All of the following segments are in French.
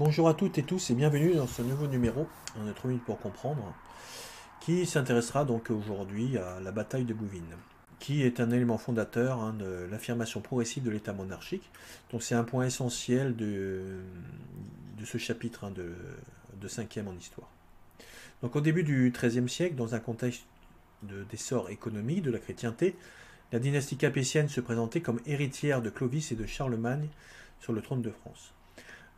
Bonjour à toutes et tous et bienvenue dans ce nouveau numéro, un autre minute pour comprendre, qui s'intéressera donc aujourd'hui à la bataille de Bouvines, qui est un élément fondateur hein, de l'affirmation progressive de l'État monarchique. Donc c'est un point essentiel de, ce chapitre hein, de, de cinquième en histoire. Donc au début du XIIIe siècle, dans un contexte d'essor économique de la chrétienté, la dynastie capétienne se présentait comme héritière de Clovis et de Charlemagne sur le trône de France.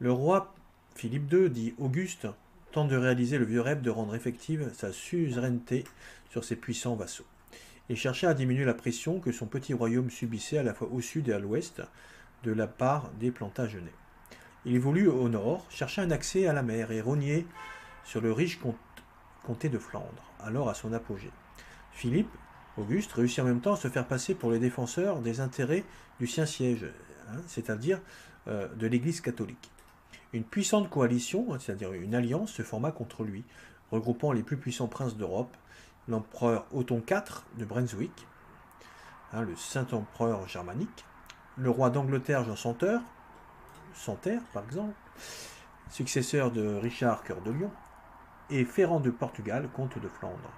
Le roi Philippe II, dit Auguste, tente de réaliser le vieux rêve de rendre effective sa suzeraineté sur ses puissants vassaux. Il cherchait à diminuer la pression que son petit royaume subissait à la fois au sud et à l'ouest de la part des Plantagenets. Il voulut au nord chercher un accès à la mer et rogner sur le riche comté de Flandre, alors à son apogée. Philippe Auguste réussit en même temps à se faire passer pour les défenseurs des intérêts du Saint-Siège, hein, c'est-à-dire euh, de l'Église catholique. Une puissante coalition, c'est-à-dire une alliance, se forma contre lui, regroupant les plus puissants princes d'Europe, l'empereur Othon IV de Brunswick, hein, le saint-empereur germanique, le roi d'Angleterre Jean Santerre, Santerre par exemple, successeur de Richard Cœur de Lion, et Ferrand de Portugal, comte de Flandre.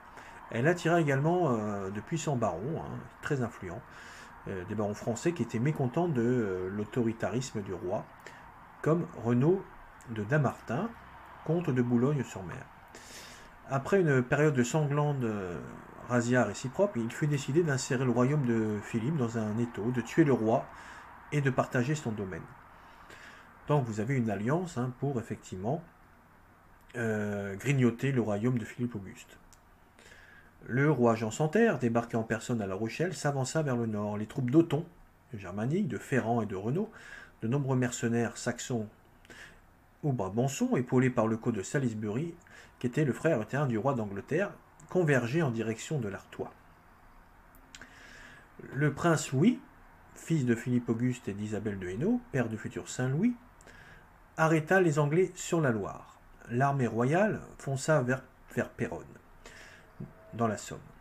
Elle attira également euh, de puissants barons, hein, très influents, euh, des barons français qui étaient mécontents de euh, l'autoritarisme du roi, comme Renaud de Damartin, comte de Boulogne-sur-Mer. Après une période de sanglante razzia réciproque, il fut décidé d'insérer le royaume de Philippe dans un étau, de tuer le roi et de partager son domaine. Donc vous avez une alliance hein, pour effectivement grignoter le royaume de Philippe Auguste. Le roi Jean Santerre, débarqué en personne à La Rochelle, s'avança vers le nord. Les troupes d'Othon, de Germanique, de Ferrand et de Renault, de nombreux mercenaires saxons ou brabançons, épaulés par le code de Salisbury, qui était le frère éternel du roi d'Angleterre, convergeaient en direction de l'Artois. Le prince Louis, fils de Philippe Auguste et d'Isabelle de Hainaut, père du futur Saint Louis, arrêta les Anglais sur la Loire. L'armée royale fonça vers Péronne dans la Somme.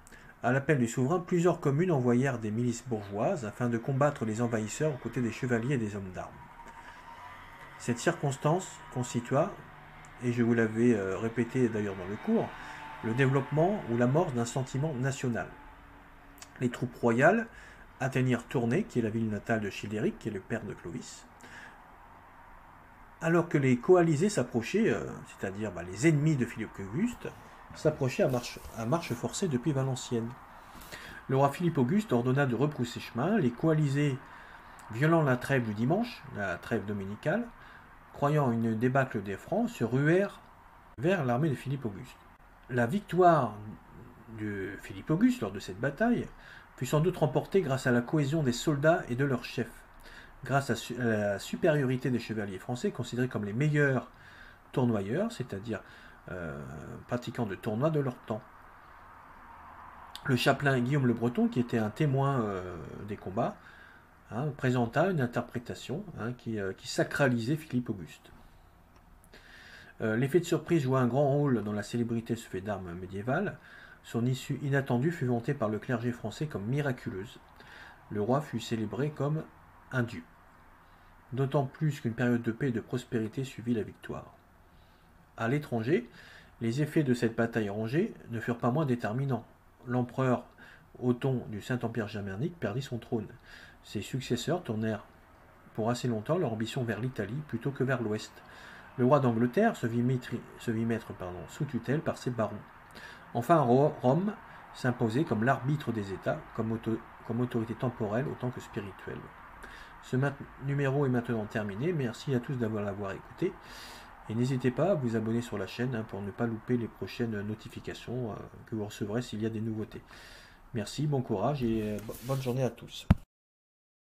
À l'appel du souverain, plusieurs communes envoyèrent des milices bourgeoises afin de combattre les envahisseurs aux côtés des chevaliers et des hommes d'armes. Cette circonstance constitua, et je vous l'avais euh, répété d'ailleurs dans le cours, le développement ou la mort d'un sentiment national. Les troupes royales atteignirent Tournai, qui est la ville natale de Childéric, qui est le père de Clovis. Alors que les coalisés s'approchaient, euh, c'est-à-dire bah, les ennemis de Philippe Auguste, s'approchait à marche, forcée depuis Valenciennes. Le roi Philippe Auguste ordonna de repousser chemin, les coalisés, violant la trêve du dimanche, la trêve dominicale, croyant une débâcle des Francs, se ruèrent vers l'armée de Philippe Auguste. La victoire de Philippe Auguste lors de cette bataille fut sans doute remportée grâce à la cohésion des soldats et de leurs chefs, grâce à la supériorité des chevaliers français considérés comme les meilleurs tournoyeurs, c'est-à-dire euh, pratiquants de tournois de leur temps. Le chapelain Guillaume le Breton, qui était un témoin euh, des combats, hein, présenta une interprétation hein, euh, qui, sacralisait Philippe Auguste. L'effet de surprise joua un grand rôle dans la célébrité de ce fait d'armes médiéval. Son issue inattendue fut vantée par le clergé français comme miraculeuse. Le roi fut célébré comme un dieu. D'autant plus qu'une période de paix et de prospérité suivit la victoire à l'étranger, les effets de cette bataille rangée ne furent pas moins déterminants. L'empereur Othon du Saint-Empire germanique perdit son trône. Ses successeurs tournèrent pour assez longtemps leur ambition vers l'Italie plutôt que vers l'ouest. Le roi d'Angleterre se vit, mettre sous tutelle par ses barons. Enfin, Rome s'imposait comme l'arbitre des États, comme, comme, autorité temporelle autant que spirituelle. Ce numéro est maintenant terminé. Merci à tous d'avoir écouté. Et n'hésitez pas à vous abonner sur la chaîne hein, pour ne pas louper les prochaines notifications euh, que vous recevrez s'il y a des nouveautés. Merci, bon courage et euh, bonne journée à tous.